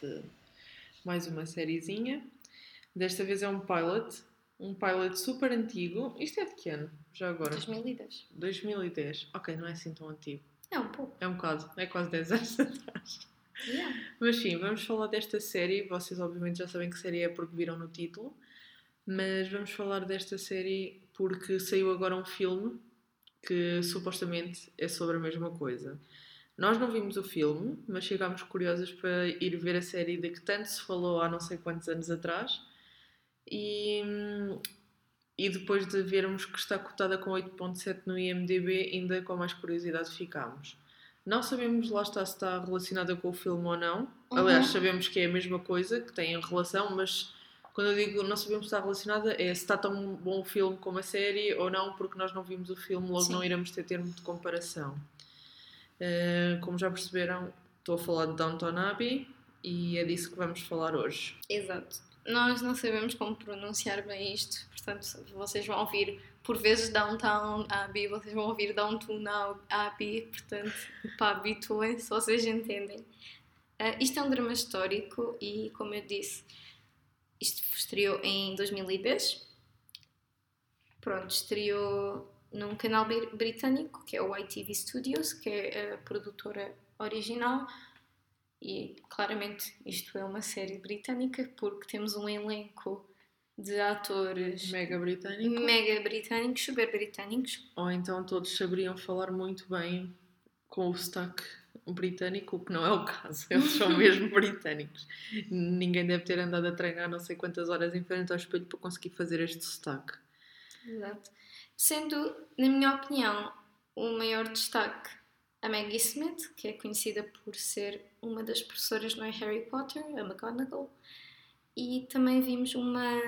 de mais uma sériezinha. Desta vez é um pilot, um pilot super antigo. Isto é de que ano? Já agora? 2010. 2010. Ok, não é assim tão antigo. É um pouco. É um bocado, é quase 10 anos atrás. Yeah. Mas sim, vamos falar desta série. Vocês obviamente já sabem que série é porque viram no título. Mas vamos falar desta série porque saiu agora um filme que supostamente é sobre a mesma coisa. Nós não vimos o filme, mas chegámos curiosas para ir ver a série de que tanto se falou há não sei quantos anos atrás. E, e depois de vermos que está cotada com 8.7 no IMDB, ainda com mais curiosidade ficámos. Não sabemos lá está se está relacionada com o filme ou não. Uhum. Aliás, sabemos que é a mesma coisa, que tem relação, mas quando eu digo não sabemos se está relacionada, é se está tão bom o filme como a série ou não, porque nós não vimos o filme, logo Sim. não iremos ter termo de comparação. Eh, como já perceberam, estou a falar de Downton Abbey e é disso que vamos falar hoje. Exato. Nós não sabemos como pronunciar bem isto, portanto, vocês vão ouvir por vezes Downtown Abbey, vocês vão ouvir Downtown Abbey, portanto, pá, habituem-se, vocês entendem. Ah, isto é um drama histórico e, como eu disse, isto estreou em 2010. Pronto, estreou num canal bri- britânico, que é o ITV Studios, que é a produtora original. E claramente isto é uma série britânica porque temos um elenco de atores Mega britânico. mega britânicos, super britânicos. Ou então todos saberiam falar muito bem com o sotaque britânico, o que não é o caso. Eles são mesmo britânicos. Ninguém deve ter andado a treinar não sei quantas horas em frente ao espelho para conseguir fazer este sotaque. Exato. Sendo, na minha opinião, o maior destaque a Maggie Smith, que é conhecida por ser uma das professoras no Harry Potter, a McGonagall, e também vimos uma,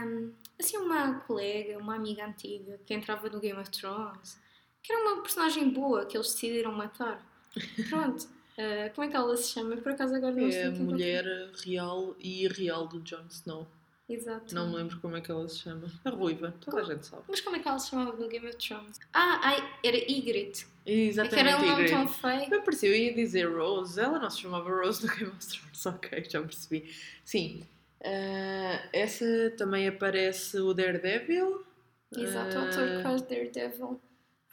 assim, uma colega, uma amiga antiga que entrava no Game of Thrones, que era uma personagem boa que eles decidiram matar. Pronto. eh, como é que ela se chama? Por acaso agora não sei É a mulher real e irreal do Jon Snow. Exato. Não me lembro como é que ela se chama. A ruiva, toda a gente sabe. Mas como é que ela se chamava no Game of Thrones? Ah, ai, era Ygritte. É que Exatamente, era um nome tão feio. Eu percebi, eu ia dizer Rose, ela não se chamava Rose no Game of Thrones, ok, já percebi. Sim, ah, essa também aparece o Daredevil. Exato, o Ah, ator que faz Daredevil.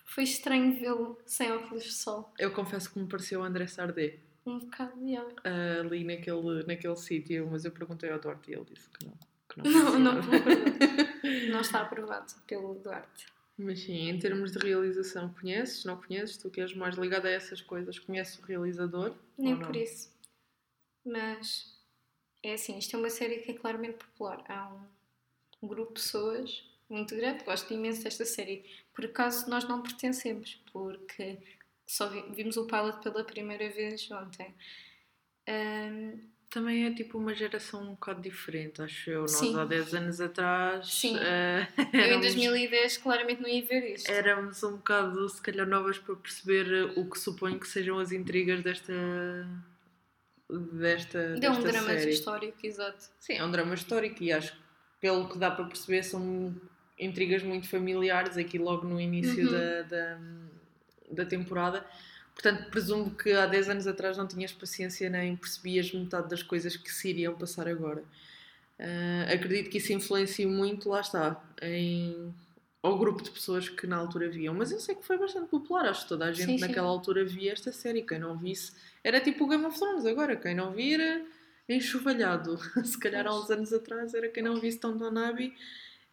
Foi estranho vê-lo sem óculos de sol. Eu confesso que me pareceu o André Sardé Um bocado, já. ah, ali naquele, naquele sítio, mas eu perguntei ao Duarte e ele disse que não. Não, Não, não está aprovado pelo Duarte. Mas sim, em termos de realização, conheces? Não conheces? Tu que és mais ligada a essas coisas, conheces o realizador? Nem por isso. Mas é assim, isto é uma série que é claramente popular. Há um, um grupo de pessoas muito grande, gosto imenso desta série. Por acaso nós não pertencemos, porque só vi- vimos o pilot pela primeira vez ontem. Ahm, Também é tipo uma geração um bocado diferente, acho eu. Nós Sim. há 10 anos atrás Sim. eh, eu em éramos, 2010 claramente não ia ver isto. éramos um bocado, se calhar, novas para perceber o que suponho que sejam as intrigas desta. desta, Deu um drama série. histórico, exato. Sim, é um drama histórico e acho que, pelo que dá para perceber, são intrigas muito familiares aqui logo no início Uhum. da, da, da temporada. Portanto, presumo que há 10 anos atrás não tinhas paciência nem percebias metade das coisas que se iriam passar agora. Ah, acredito que isso influencia muito, lá está, em, ao grupo de pessoas que na altura viam. Mas eu sei que foi bastante popular, acho que toda a gente Sim, sim. naquela altura via esta série. Quem não visse, era tipo o Game of Thrones agora. Quem não via era enxovalhado. Se calhar há uns anos atrás era quem não visse Downton Abbey,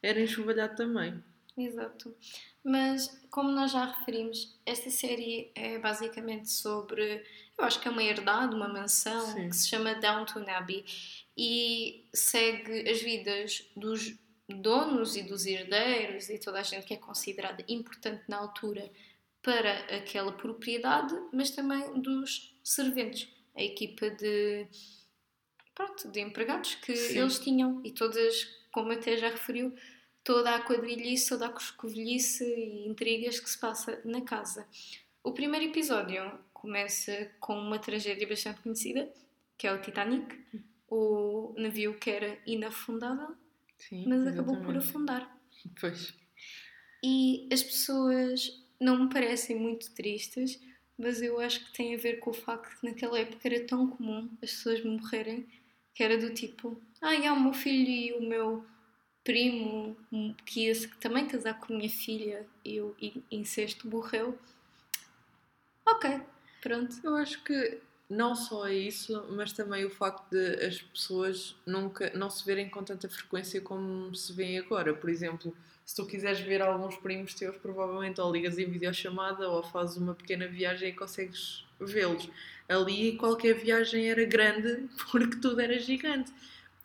era enxovalhado também. Exato. Mas, como nós já referimos, esta série é basicamente sobre. Eu acho que é uma herdade, uma mansão Sim. que se chama Downton Abbey e segue as vidas dos donos e dos herdeiros e toda a gente que é considerada importante na altura para aquela propriedade, mas também dos serventes, a equipa de. Pronto, de empregados que Sim. eles tinham e todas, como até já referiu, toda a quadrilhice, toda a coscovilhice e intrigas que se passa na casa. O primeiro episódio começa com uma tragédia bastante conhecida, que é o Titanic, o navio que era inafundável, Sim, mas acabou por exatamente. afundar. Pois. E as pessoas não me parecem muito tristes, mas eu acho que tem a ver com o facto que naquela época era tão comum as pessoas morrerem que era do tipo: ai, ah, o meu filho e o meu primo que ia também casar com a minha filha e o incesto morreu. Ok, pronto. Eu acho que não só é isso, mas também o facto de as pessoas nunca não se verem com tanta frequência como se vêem agora. Por exemplo, se tu quiseres ver alguns primos teus, provavelmente ou ligas em videochamada ou fazes uma pequena viagem e consegues vê-los. Ali qualquer viagem era grande porque tudo era gigante.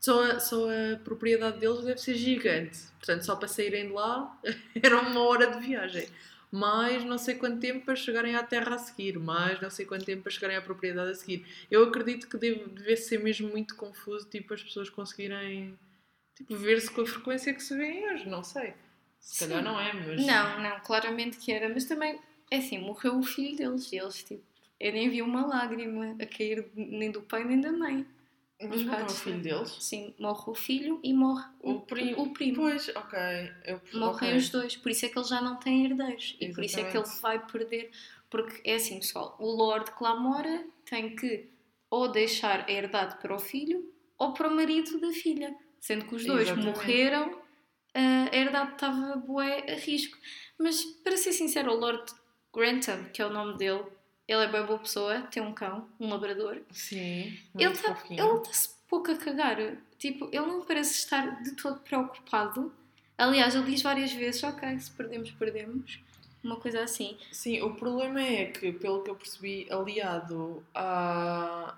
Só a, só a propriedade deles deve ser gigante. Portanto, só para saírem de lá era uma hora de viagem mais não sei quanto tempo para chegarem à terra a seguir, mais não sei quanto tempo para chegarem à propriedade a seguir. Eu acredito que deve, deve ser mesmo muito confuso, tipo, as pessoas conseguirem tipo, ver-se com a frequência que se vêem hoje, não sei. Se calhar não é, mas... Não, não, claramente que era, mas também, é assim, morreu o filho deles, e eles, tipo, eu nem vi uma lágrima a cair nem do pai nem da mãe. Mas morre o filho deles? Sim, morre o filho e morre o, o, primo. o primo. Pois, ok. Eu, Morrem okay. os dois, por isso é que ele já não tem herdeiros. Exatamente. E por isso é que ele vai perder. Porque é assim, pessoal, o Lord Clamora tem que ou deixar a herdade para o filho ou para o marido da filha. Sendo que os dois Exatamente. morreram, a herdade estava bué a risco. Mas, para ser sincero, o Lord Grantham, que é o nome dele, ele é bem boa pessoa, tem um cão, um labrador. Sim, ele está-se pouco a cagar. Tipo, ele não parece estar de todo preocupado. Aliás, ele diz várias vezes: Ok, se perdemos, perdemos. Uma coisa assim. Sim, o problema é que, pelo que eu percebi, aliado a,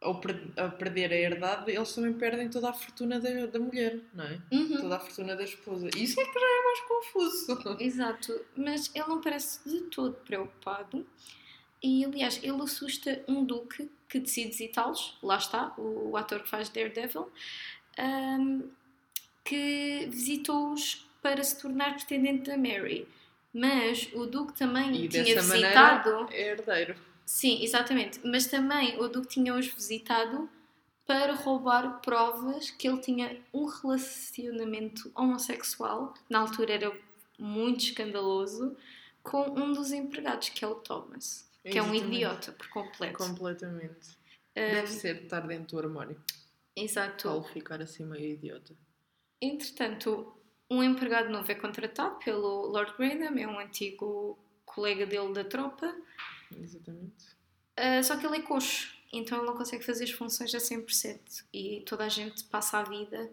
ao a perder a herdade, eles também perdem toda a fortuna da, da mulher, não é? Uhum. Toda a fortuna da esposa. Isso é que já é mais confuso. Exato, mas ele não parece de todo preocupado. E aliás, ele assusta um duque que decide visitá-los, lá está, o, o, ator que faz Daredevil, um, que visitou-os para se tornar pretendente da Mary. Mas o duque também e tinha visitado. Maneira, é herdeiro. Sim, exatamente. Mas também o duque tinha-os visitado para roubar provas que ele tinha um relacionamento homossexual, na altura era muito escandaloso, com um dos empregados, que é o Thomas. Que Exatamente. é um idiota por completo. Completamente. Um, Deve ser estar dentro do armário. Exato. Ao ficar assim meio idiota. Entretanto, um empregado novo é contratado pelo Lord Graham, é um antigo colega dele da tropa. Exatamente. Uh, só que ele é coxo, então ele não consegue fazer as funções a 100%. E toda a gente passa a vida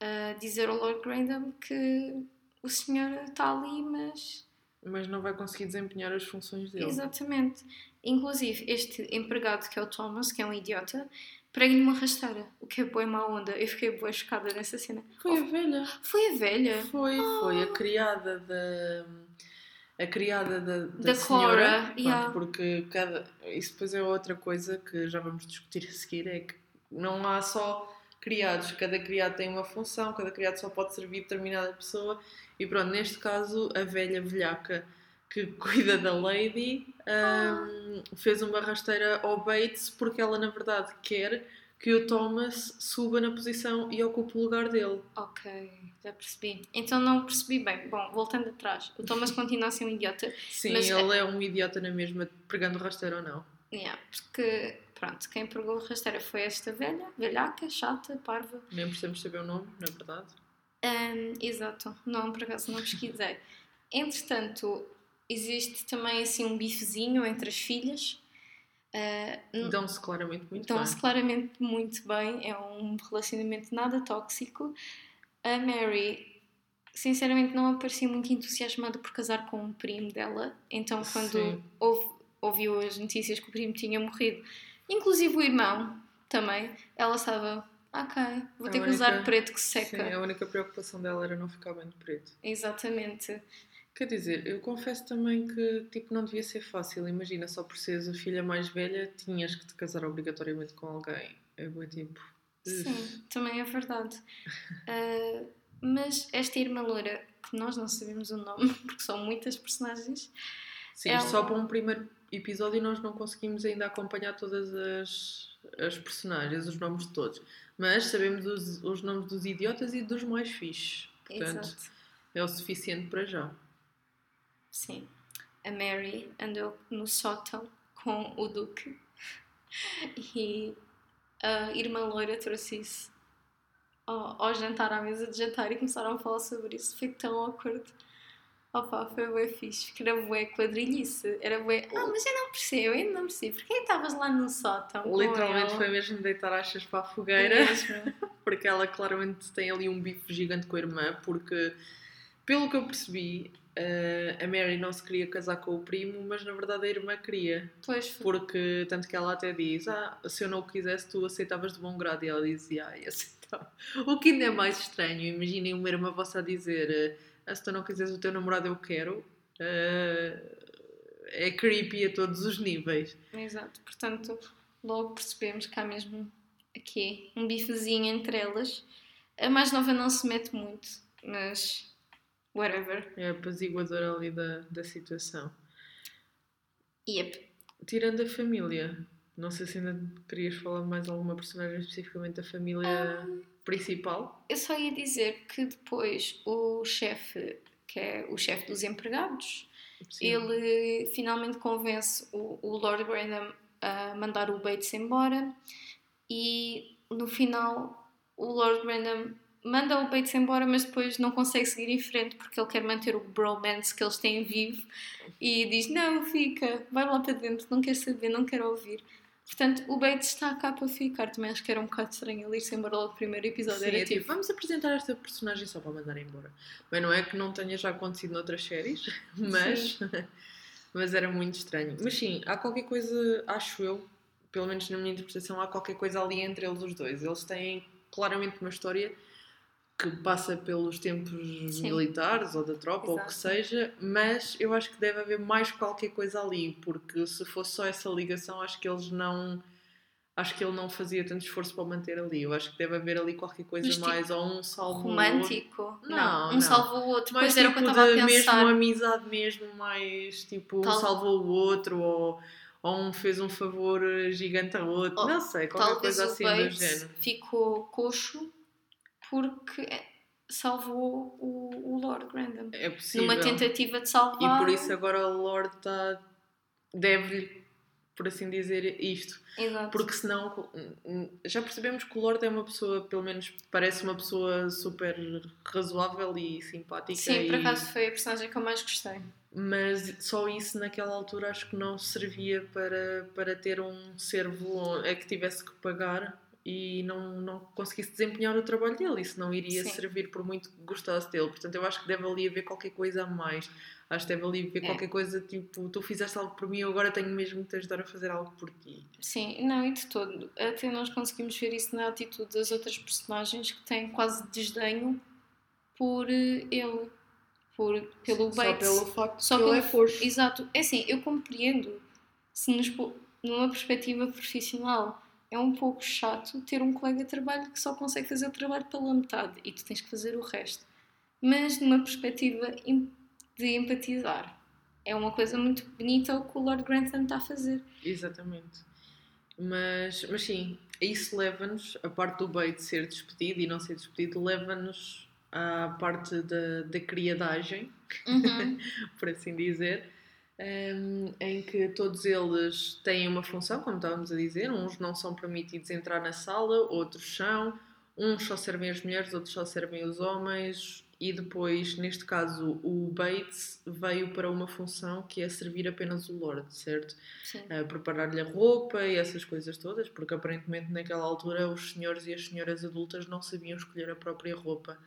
a dizer ao Lord Graham que o senhor está ali, mas mas não vai conseguir desempenhar as funções dele. Exatamente. Inclusive, este empregado que é o Thomas, que é um idiota, prega-lhe uma rasteira, o que é boa má onda. Eu fiquei boa chocada nessa cena. Foi oh, a velha. Foi a velha? Foi, oh. foi a criada da... A criada da, da, da senhora, Cora, yeah. porque cada, isso depois é outra coisa que já vamos discutir a seguir, é que não há só criados, cada criado tem uma função, cada criado só pode servir determinada pessoa e pronto, neste caso, a velha velhaca que cuida da Lady um, fez uma rasteira ao Bates porque ela, na verdade, quer que o Thomas suba na posição e ocupe o lugar dele. Ok, já percebi. Então não percebi bem. Bom, voltando atrás, o Thomas continua a ser um idiota. Sim, mas... ele é um idiota na mesma, pregando rasteira ou não. Yeah, porque, pronto, quem pregou rasteira foi esta velha, velhaca, chata, parva. Nem precisamos saber o nome, na verdade. Um, exato, não, por acaso não pesquisei. Entretanto, existe também assim um bifezinho entre as filhas. Uh, Dão-se claramente muito Dão bem. Dão-se claramente muito bem, é um relacionamento nada tóxico. A Mary, sinceramente, não aparecia muito entusiasmada por casar com um primo dela, então quando ouve, ouviu as notícias que o primo tinha morrido, inclusive o irmão também, ela estava Ok, vou ter que usar preto que seca. Sim, a única preocupação dela era não ficar bem de preto. Exatamente. Quer dizer, eu confesso também que tipo, não devia ser fácil. Imagina, só por seres a filha mais velha, tinhas que te casar obrigatoriamente com alguém. É bom tipo. Sim, também é verdade. uh, mas esta irmã loira, que nós não sabemos o nome, porque são muitas personagens. Sim, ela... só para um primeiro episódio nós não conseguimos ainda acompanhar todas as, as personagens, os nomes de todos mas sabemos os, os nomes dos idiotas e dos mais fixes. Portanto, Exato. é o suficiente para já. Sim. A Mary andou no sótão com o Duque e a irmã loira trouxe isso ao, ao jantar, à mesa de jantar e começaram a falar sobre isso. Foi tão awkward. Opa, foi bué fixe, porque era bué quadrilhice. Era bué, ah, mas eu não percebo, eu ainda não percebo. Porquê estavas lá no sótão? Literalmente foi mesmo deitar achas para a fogueira. Mesmo. porque ela claramente tem ali um bife gigante com a irmã, porque pelo que eu percebi, eh, a Mary não se queria casar com o primo, mas na verdade a irmã queria. Pois foi. Porque tanto que ela até diz, ah, se eu não o quisesse, tu aceitavas de bom grado. E ela dizia, ah, aceitava. O que ainda é mais estranho, imaginem uma irmã vossa a dizer, eh, ah, se tu não quiseres o teu namorado, eu quero. Eh, é creepy a todos os níveis. Exato, portanto, logo percebemos que há mesmo aqui um bifezinho entre elas. A mais nova não se mete muito, mas whatever. É a apaziguadora ali da, da situação. Yep. Tirando a família, não sei se ainda querias falar de mais alguma personagem especificamente da família principal. Eu só ia dizer que depois o chefe, que é o chefe dos empregados, Sim. ele finalmente convence o, o Lord Brandon a mandar o Bates embora e no final o Lord Brandon manda o Bates embora, mas depois não consegue seguir em frente porque ele quer manter o bromance que eles têm vivo e diz: Não, fica, vai lá para dentro, não quer saber, não quer ouvir. Portanto, o Bates está cá para ficar. Também acho que era um bocado estranho ele ir-se embora logo no primeiro episódio. Sim, era é tipo, tipo, vamos apresentar esta personagem só para mandar embora. Bem, não é que não tenha já acontecido noutras séries, mas, mas era muito estranho. Mas sim, há qualquer coisa, acho eu, pelo menos na minha interpretação, há qualquer coisa ali entre eles os dois. Eles têm claramente uma história que passa pelos tempos Sim. militares ou da tropa ou o que Exato. seja, mas eu acho que deve haver mais qualquer coisa ali, porque se fosse só essa ligação, acho que eles não. Acho que ele não fazia tanto esforço para manter ali. Eu acho que deve haver ali qualquer coisa Mas, tipo, mais, ou um salvo. romântico. Não, um não. salva o outro. Pois era o tipo que eu estava a pensar. mesmo amizade mesmo, mais tipo um Tal- salvou o outro, ou, ou um fez um favor gigante ao outro. Oh, não sei, qualquer coisa o assim do género. ficou coxo porque salvou o, o Lord Grandam. É possível. Numa tentativa de salvar. E por isso agora o Lord tá, deve-lhe, por assim dizer, isto. Exato. Porque senão, já percebemos que o Lord é uma pessoa, pelo menos parece uma pessoa super razoável e simpática. Sim, por e- acaso foi a personagem que eu mais gostei. Mas só isso naquela altura acho que não servia para, para ter um servo a que tivesse que pagar e não, não conseguisse desempenhar o trabalho dele. Isso não iria Sim. servir por muito que gostasse dele. Portanto, eu acho que deve ali haver qualquer coisa a mais. Acho que deve ali haver É. qualquer coisa tipo: tu fizeste algo por mim, eu agora tenho mesmo que te ajudar a fazer algo por ti. Sim, não, e de todo. Até nós conseguimos ver isso na atitude das outras personagens que têm quase desdenho por eh, ele. Por, pelo Só Bates. pelo facto Só que ele é pelo- força. Exato. É assim, eu compreendo se nos numa perspectiva profissional é um pouco chato ter um colega de trabalho que só consegue fazer o trabalho pela metade e tu tens que fazer o resto. Mas numa perspectiva de empatizar, é uma coisa muito bonita o que o Lord Grantham está a fazer. Exatamente. Mas, mas sim, isso leva-nos, a parte do Bates ser despedido e não ser despedido, leva-nos à parte da, da criadagem, Uhum. por assim dizer, em, em que todos eles têm uma função, como estávamos a dizer, uns não são permitidos entrar na sala, outros são, uns só servem as mulheres, outros só servem os homens, e depois, neste caso, o Bates veio para uma função que é servir apenas o Lord, certo? Sim. a preparar-lhe a roupa e essas coisas todas, porque aparentemente naquela altura os senhores e as senhoras adultas não sabiam escolher a própria roupa,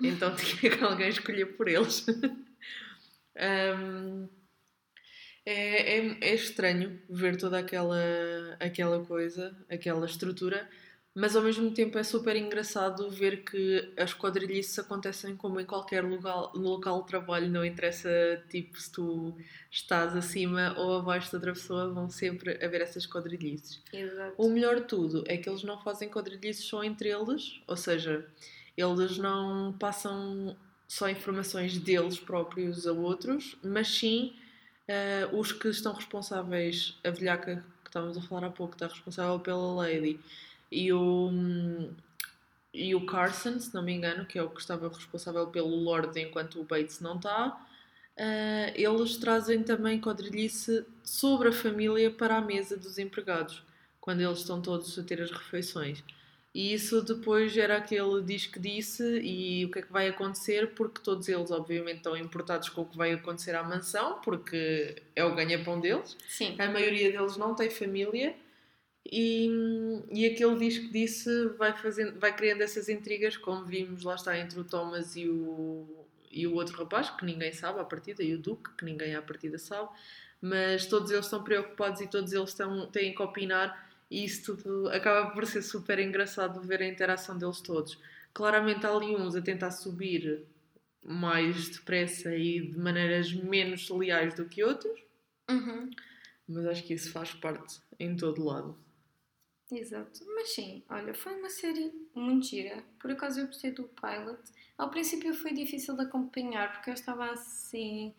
então tinha que alguém escolher por eles. Hum, é, é, é estranho ver toda aquela, aquela coisa, aquela estrutura, mas ao mesmo tempo é super engraçado ver que as quadrilhices acontecem como em qualquer lugar, local de trabalho, não interessa tipo se tu estás acima ou abaixo de outra pessoa, vão sempre haver essas quadrilhices. Exato. O melhor de tudo é que eles não fazem quadrilhices só entre eles, ou seja, eles não passam só informações deles próprios a outros, mas sim eh, os que estão responsáveis, a velhaca que estávamos a falar há pouco, está responsável pela Lady, e o, e o Carson, se não me engano, que é o que estava responsável pelo Lord enquanto o Bates não está, eh, eles trazem também quadrilhice sobre a família para a mesa dos empregados. quando eles estão todos a ter as refeições. E isso depois era aquele diz que disse e o que é que vai acontecer, porque todos eles, obviamente, estão importados com o que vai acontecer à mansão, porque é o ganha-pão deles. Sim. A maioria deles não tem família. E, e aquele diz que disse vai, fazendo, vai criando essas intrigas, como vimos lá está entre o Thomas e o, e o outro rapaz, que ninguém sabe à partida, e o Duque, que ninguém à partida sabe, mas todos eles estão preocupados e todos eles estão, têm que opinar e isso tudo acaba por ser super engraçado ver a interação deles todos. Claramente há ali uns a tentar subir mais depressa e de maneiras menos leais do que outros, Uhum. mas acho que isso faz parte em todo lado. Exato. Mas sim, olha, foi uma série muito gira. Por acaso eu gostei do pilot. Ao princípio foi difícil de acompanhar porque eu estava assim.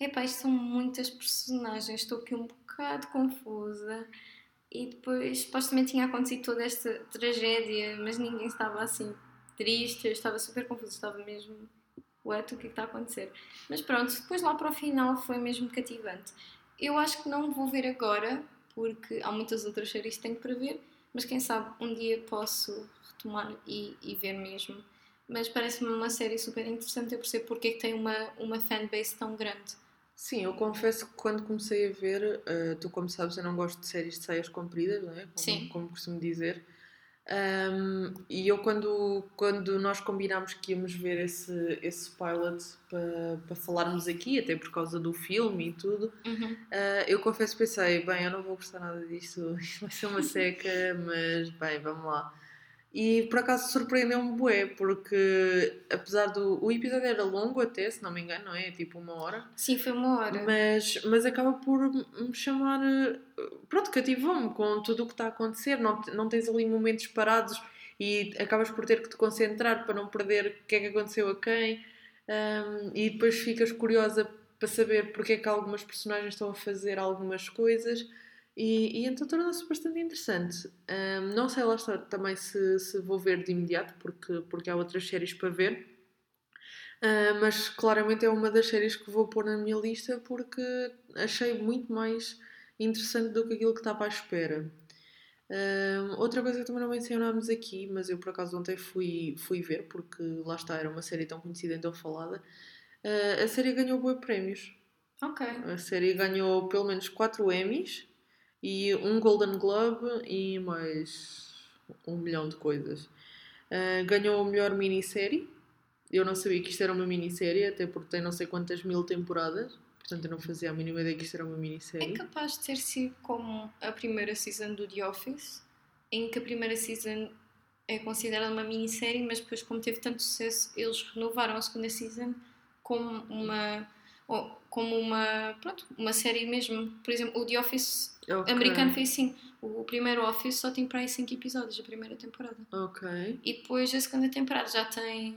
Epá, isto são muitas personagens, estou aqui um bocado confusa. E depois, supostamente tinha acontecido toda esta tragédia, mas ninguém estava assim triste, eu estava super confusa, estava mesmo. What, o que é que está a acontecer? Mas pronto, depois lá para o final foi mesmo cativante. Eu acho que não vou ver agora, porque há muitas outras séries que tenho para ver, mas quem sabe um dia posso retomar e, e ver mesmo. Mas parece-me uma série super interessante, eu percebo porque é que tem uma, uma fanbase tão grande. Sim, eu confesso que quando comecei a ver, eh, tu como sabes, eu não gosto de séries de saias compridas, não é? Como, Sim. como costumo dizer. Ahm, e eu quando, quando nós combinámos que íamos ver esse, esse pilot para para falarmos aqui, até por causa do filme e tudo, Uhum. ah, eu confesso pensei, bem, eu não vou gostar nada disto, isto vai ser uma seca, mas bem, vamos lá. E por acaso surpreendeu-me bué, porque apesar do... O episódio era longo até, se não me engano, não é? Tipo uma hora. Sim, foi uma hora. Mas, mas acaba por me chamar. eh, Pronto, cativou-me com tudo o que está a acontecer. Não, não tens ali momentos parados e acabas por ter que te concentrar para não perder o que é que aconteceu a quem. Ahm, e depois ficas curiosa para saber porque é que algumas personagens estão a fazer algumas coisas. E, e então torna-se bastante interessante. Ahm, não sei lá está, também se, se vou ver de imediato, porque, porque há outras séries para ver. Ah, mas claramente é uma das séries que vou pôr na minha lista porque achei muito mais interessante do que aquilo que estava à espera. Ah, outra coisa que também não mencionámos aqui, mas eu por acaso ontem fui, fui ver, porque lá está, era uma série tão conhecida e tão falada. ah, a série ganhou bons prémios. Ok. A série ganhou pelo menos 4 Emmys e um Golden Globe e mais um milhão de coisas. Ah, ganhou a melhor minissérie. Eu não sabia que isto era uma minissérie, até porque tem não sei quantas mil temporadas. Portanto, eu não fazia a mínima ideia que isto era uma É minissérie. capaz de ter sido como a primeira season do The Office, em que a primeira season é considerada uma minissérie, mas depois, como teve tanto sucesso, eles renovaram a segunda season como uma. Como uma. pronto, uma série mesmo. Por exemplo, o The Office Ok. americano foi assim. O primeiro Office só tem para aí 5 episódios, a primeira temporada. Ok. E depois a segunda temporada já tem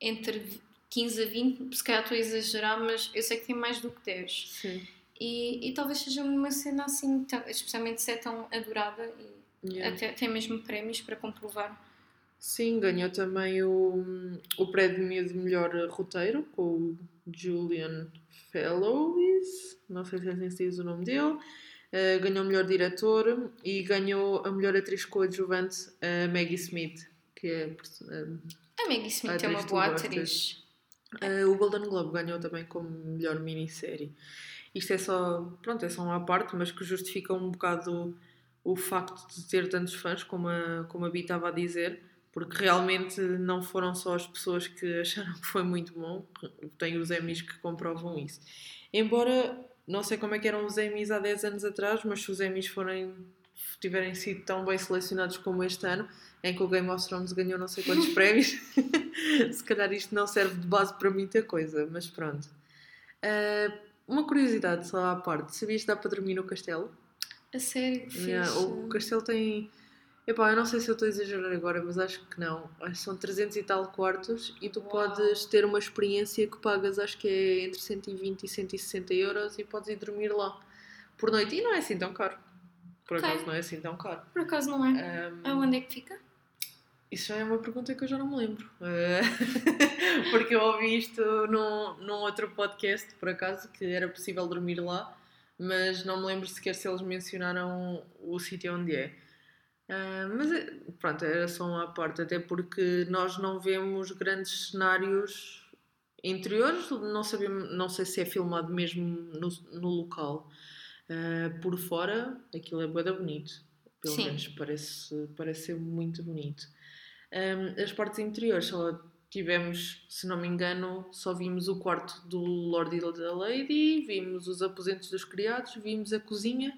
entre 15 a 20, se calhar estou a exagerar, mas eu sei que tem mais do que 10. Sim. E, e talvez seja uma cena assim, tão- especialmente se é tão adorada e Yeah. até tem mesmo prémios para comprovar. Sim, ganhou também o, o prémio de melhor roteiro com o Julian Fellows, não sei se é assim se diz o nome dele. Uh, ganhou o melhor diretor e ganhou a melhor atriz coadjuvante, a Maggie Smith, que é. uh, A Maggie Smith Atriz é uma boa atriz. uh, o Golden Globe ganhou também como melhor minissérie. Isto é só, pronto, é só uma parte, mas que justifica um bocado o facto de ter tantos fãs, como a, como a Bi estava a dizer, porque realmente não foram só as pessoas que acharam que foi muito bom, tem os Emmys que comprovam isso. Embora, não sei como é que eram os Emmys há 10 anos atrás, mas se os Emmys forem, tiverem sido tão bem selecionados como este ano, em que o Game of Thrones ganhou não sei quantos prémios, se calhar isto não serve de base para muita coisa, mas pronto. Ah, uma curiosidade só à parte, sabias que dá para dormir no castelo? A série que Yeah, o castelo tem. Epá, eu não sei se eu estou a exagerar agora, mas acho que não. Acho que são 300 e tal quartos e tu Uau. podes ter uma experiência que pagas, acho que é entre 120 e 160 euros e podes ir dormir lá por noite. E não é assim tão caro. Por Ok. acaso não é assim tão caro. Por acaso não é? Ahm, Aonde é que fica? isso já é uma pergunta que eu já não me lembro. Eh, Porque eu ouvi isto num, num outro podcast, por acaso, que era possível dormir lá, mas não me lembro sequer se eles mencionaram o sítio onde é. Ah, mas é- pronto, era só uma parte, até porque nós não vemos grandes cenários interiores, não, sabemos, não sei se é filmado mesmo no, no local. Ah, por fora, aquilo é bué da bonito. Pelo Sim. menos parece, parece ser muito bonito. Ah, as partes interiores só tivemos, se não me engano, só vimos o quarto do Lord e da Lady, vimos os aposentos dos criados, vimos a cozinha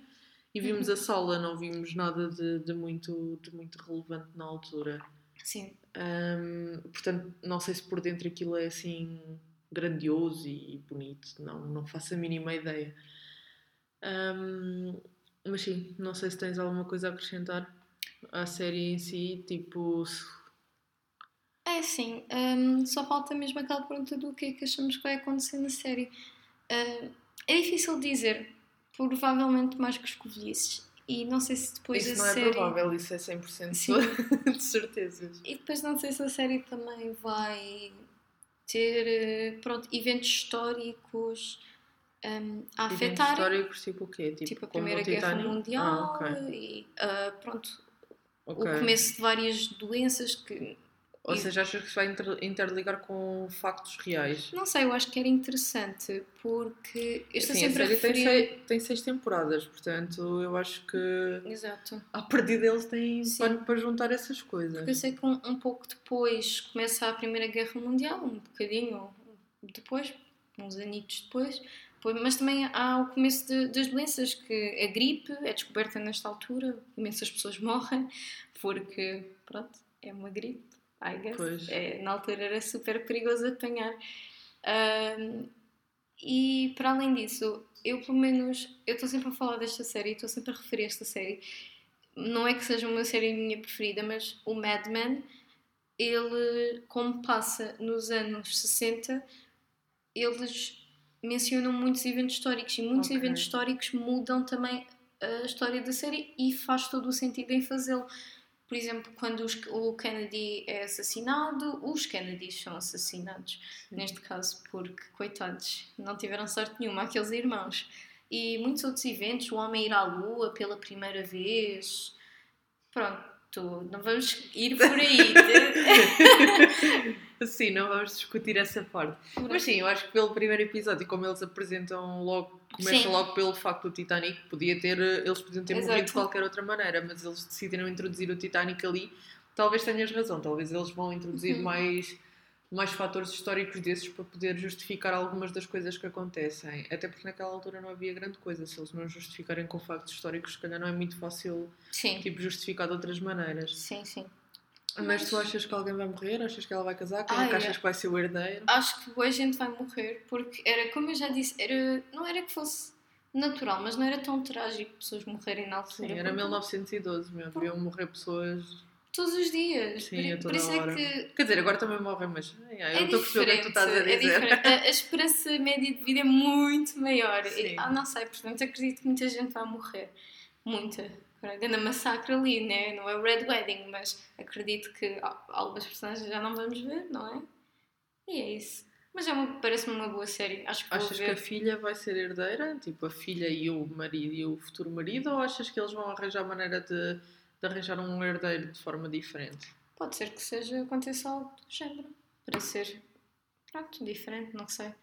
e vimos a sala, não vimos nada de, de muito, de muito relevante na altura. Sim. Hum, portanto, não sei se por dentro aquilo é assim grandioso e bonito, não, não faço a mínima ideia. Hum, mas sim, não sei se tens alguma coisa a acrescentar à série em si, tipo. É assim, hum, só falta mesmo aquela pergunta do que é que achamos que vai acontecer na série. Hum, é difícil dizer, provavelmente mais que os covilhices. E não sei se depois Isso a não é série. provável, isso é 100% Sim. de certezas. E depois não sei se a série também vai ter eh, pronto, eventos históricos hum, a Eventos afetar históricos, tipo o quê? Tipo, tipo a Primeira Guerra? Mundial Ah, ok. e ah, pronto, ok. o começo de várias doenças que Ou e- seja, achas que se vai inter- interligar com factos reais? não sei, eu acho que era interessante porque eu estou Sim, a sempre a série tem, referir seis, tem seis temporadas, portanto eu acho que Exato. a partir deles tem Sim. pano para juntar essas coisas. Porque eu sei que um, um pouco depois começa a Primeira Guerra Mundial, um bocadinho depois, uns anitos depois, Pois, mas também há o começo de- das doenças, que a gripe é descoberta nesta altura, imensas pessoas morrem, porque, pronto, é uma gripe, I guess. É, na altura era super perigoso apanhar. Ahm, e, para além disso, eu pelo menos, eu estou sempre a falar desta série, estou sempre a referir esta série, não é que seja uma série minha preferida, mas o Mad Men, ele, como passa nos anos 60, eles mencionam muitos eventos históricos e muitos Ok. eventos históricos mudam também a história da série e faz todo o sentido em fazê-lo. Por exemplo, quando os- o Kennedy é assassinado, os Kennedys são assassinados, neste caso, porque, coitados, não tiveram sorte nenhuma, aqueles irmãos. E muitos outros eventos, o homem ir à lua pela primeira vez. Pronto, não vamos ir por aí. Sim, não vamos discutir essa parte. Mas sim, eu acho que pelo primeiro episódio, como eles apresentam logo, começa logo pelo facto do Titanic, podia ter, eh, eles podiam ter morrido de qualquer outra maneira, mas eles decidiram introduzir o Titanic ali. Talvez tenhas razão, talvez eles vão introduzir Uhum. mais, mais fatores históricos desses para poder justificar algumas das coisas que acontecem. Até porque naquela altura não havia grande coisa. Se eles não justificarem com factos históricos, se calhar não é muito fácil Sim, tipo, justificar de outras maneiras. sim, sim. Mas tu achas que alguém vai morrer? Achas que ela vai casar? É Ai, que achas é. que vai ser o herdeiro? Acho que boa gente vai morrer, porque era, como eu já disse, era, não era que fosse natural, mas não era tão trágico pessoas morrerem na altura. Sim, era porque 1912 mesmo. Deviam morrer pessoas. Todos os dias. Sim, por, por isso hora. é que Quer dizer, agora também morrem, mas. ai, ai, é eu estou a perceber o que é que tu estás a é dizer. diferente. A, a esperança média de vida é muito maior. E, ah, não sei, portanto acredito que muita gente vai morrer. Muita. Grande massacre ali, né? Não é o Red Wedding, mas acredito que al- algumas personagens já não vamos ver, não é? E é isso. Mas é uma- parece-me uma boa série. Acho que Achas que a filha vai ser herdeira? Tipo, a filha e o marido e o futuro marido? Ou achas que eles vão arranjar maneira de, de arranjar um herdeiro de forma diferente? Pode ser que seja, aconteça algo do género. Para ser, pronto, diferente, não sei.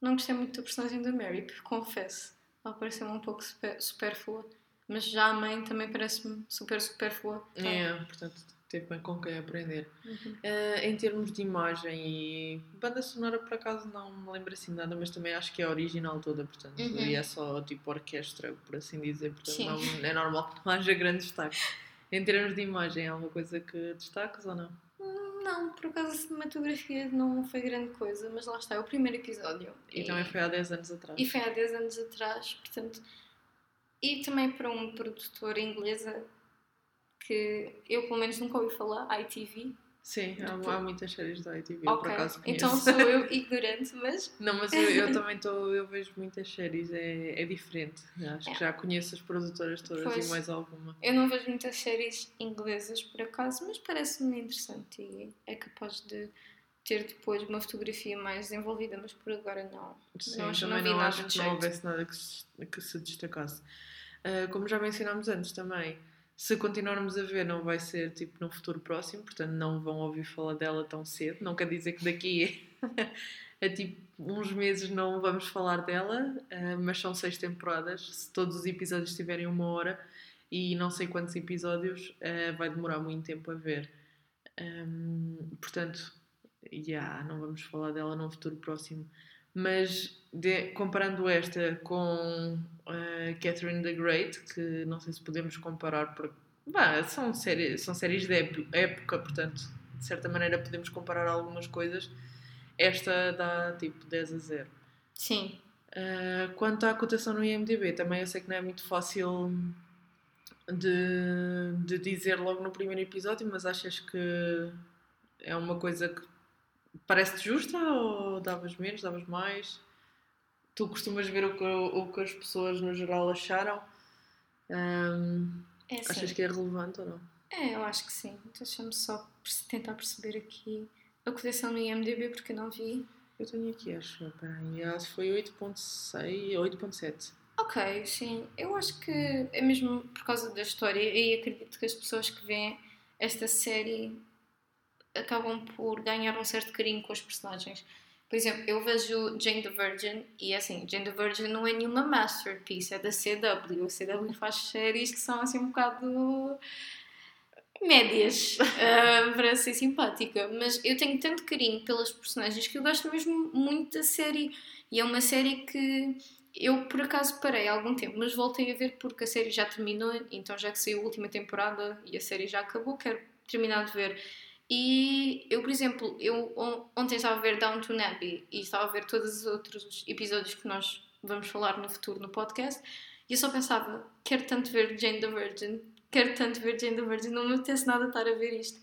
Não gostei muito da personagem da Mary, confesso. Ela pareceu-me um pouco super, supérflua. Mas já a mãe também parece-me super supérflua. Então, É, portanto, teve bem com quem aprender. uhum. Eh, em termos de imagem e banda sonora, por acaso não me lembro assim de nada, mas também acho que é a original toda, portanto, Uhum. e é só tipo orquestra, por assim dizer, portanto, não, é normal que não haja grande destaque. Em termos de imagem, há alguma coisa que destaques ou não? Não, por acaso a cinematografia não foi grande coisa, mas lá está, é o primeiro episódio. E também foi há 10 anos atrás. E foi há 10 anos atrás, portanto. E também para uma produtora inglesa que eu pelo menos nunca ouvi falar, ITV. Sim, há, há muitas séries da ITV, eu por acaso conheço. então sou eu ignorante, mas Não, mas eu, eu também estou, eu vejo muitas séries, é, é diferente. Acho que É. já conheço as produtoras todas Pois. e mais alguma. eu não vejo muitas séries inglesas por acaso, mas parece-me interessante e é capaz de ter depois uma fotografia mais desenvolvida, mas por agora não. Sim, não, também não vi não nada acho que não jeito. houvesse nada que se, que se destacasse. Ah, como já mencionámos antes também, Se continuarmos a ver, não vai ser tipo no futuro próximo, portanto não vão ouvir falar dela tão cedo. Não quer dizer que daqui a, tipo uns meses não vamos falar dela, uh, mas são seis temporadas. Se todos os episódios tiverem uma hora e não sei quantos episódios, uh, vai demorar muito tempo a ver. Um, portanto, yeah, não vamos falar dela num futuro próximo. Mas de, comparando esta com uh, Catherine the Great, que não sei se podemos comparar, porque bah, são, séries, são séries de época, portanto, de certa maneira podemos comparar algumas coisas. Esta dá tipo 10 a 0. Sim. Uh, quanto à cotação no IMDB, também eu sei que não é muito fácil de, de dizer logo no primeiro episódio, mas achas que é uma coisa que parece-te justa ou davas menos, davas mais? Tu costumas ver o que, o que as pessoas no geral acharam? Um, é achas que é relevante ou não? É, eu acho que sim. Deixa-me só tentar perceber aqui a cotação no IMDB porque eu não vi. Eu tenho aqui, acho. Peraí, foi 8.6, 8.7. Ok, sim. Eu acho que é mesmo por causa da história e acredito que as pessoas que veem esta série acabam por ganhar um certo carinho com os personagens. Por exemplo, eu vejo Jane the Virgin e assim, Jane the Virgin não é nenhuma masterpiece, é da CW. A CW faz séries que são assim um bocado médias, uh, para ser simpática. Mas eu tenho tanto carinho pelas personagens que eu gosto mesmo muito da série. E é uma série que eu por acaso parei há algum tempo, mas voltei a ver porque a série já terminou, então já que saiu a última temporada e a série já acabou, quero terminar de ver. E eu, por exemplo, eu ontem estava a ver Downton Abbey e estava a ver todos os outros episódios que nós vamos falar no futuro no podcast e eu só pensava, quero tanto ver Jane the Virgin, quero tanto ver Jane the Virgin, não me apetece nada estar a ver isto.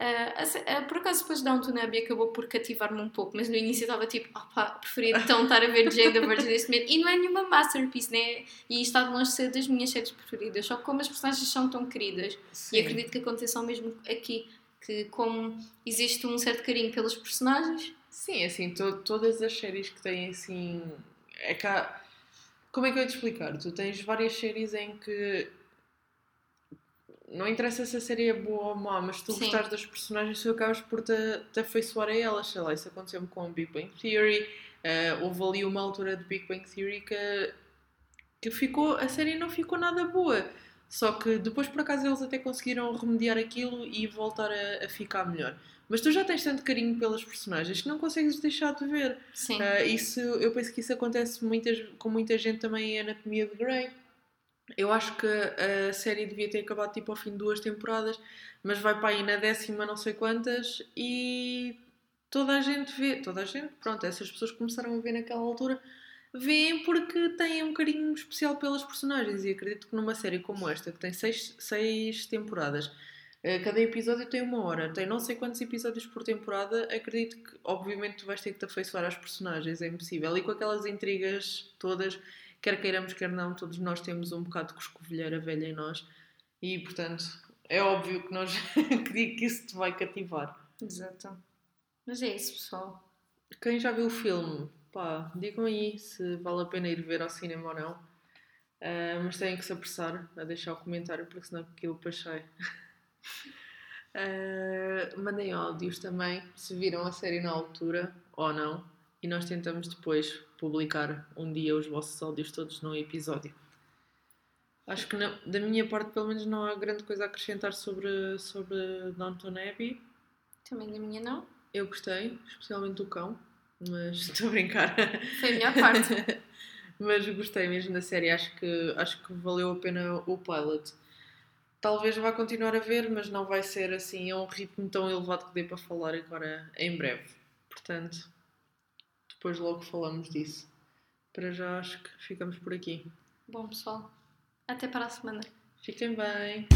Uh, uh, por acaso depois Downton Abbey acabou por cativar-me um pouco, mas no início eu estava tipo, opá, preferia então estar a ver Jane the Virgin neste momento. E não é nenhuma masterpiece, né? E está de longe de ser das minhas séries preferidas. Só que como as personagens são tão queridas, Sim. e acredito que aconteça o mesmo aqui, que como existe um certo carinho pelos personagens. Sim, assim, to todas as séries que têm assim. É cá. Como é que eu ia te explicar? Tu tens várias séries em que não interessa se a série é boa ou má, mas tu gostares das personagens, tu acabas por te, te afeiçoar a elas. Sei lá, isso aconteceu-me com Big Bang Theory. Uh, houve ali uma altura de Big Bang Theory que, que ficou, a série não ficou nada boa. Só que depois, por acaso, eles até conseguiram remediar aquilo e voltar a, a ficar melhor. Mas tu já tens tanto carinho pelas personagens que não consegues deixar de ver. Sim. Uh, isso, eu penso que isso acontece muitas, com muita gente também em Anatomia de Grey eu acho que a série devia ter acabado tipo ao fim de duas temporadas, mas vai para aí na décima não sei quantas e toda a gente vê, toda a gente, pronto, essas pessoas começaram a ver naquela altura, veem porque têm um carinho especial pelas personagens e acredito que numa série como esta, que tem seis, seis temporadas, eh, cada episódio tem uma hora, tem não sei quantos episódios por temporada, acredito que obviamente tu vais ter que te afeiçoar às personagens, é impossível, e com aquelas intrigas todas quer queiramos, quer não, todos nós temos um bocado de coscovilheira velha em nós e, portanto, é óbvio que nós que isso te vai cativar. Exato. Mas é isso, pessoal. Quem já viu o filme, pá, digam aí se vale a pena ir ver ao cinema ou não. Uh, mas têm que se apressar a deixar o comentário, porque senão aquilo depois sai. uh, mandem áudios também, se viram a série na altura ou não. E nós tentamos depois publicar um dia os vossos áudios todos num episódio. Acho que não, da minha parte, pelo menos, não há grande coisa a acrescentar sobre, sobre Downton Abbey. Também da minha não. Eu gostei, especialmente do cão, mas estou a brincar. Foi a melhor parte. mas gostei mesmo da série, acho que, acho que valeu a pena o pilot. Talvez vá continuar a ver, mas não vai ser assim a um ritmo tão elevado que dê para falar agora em breve. Portanto, depois logo falamos disso. Para já acho que ficamos por aqui. Bom, pessoal, até para a semana. Fiquem bem.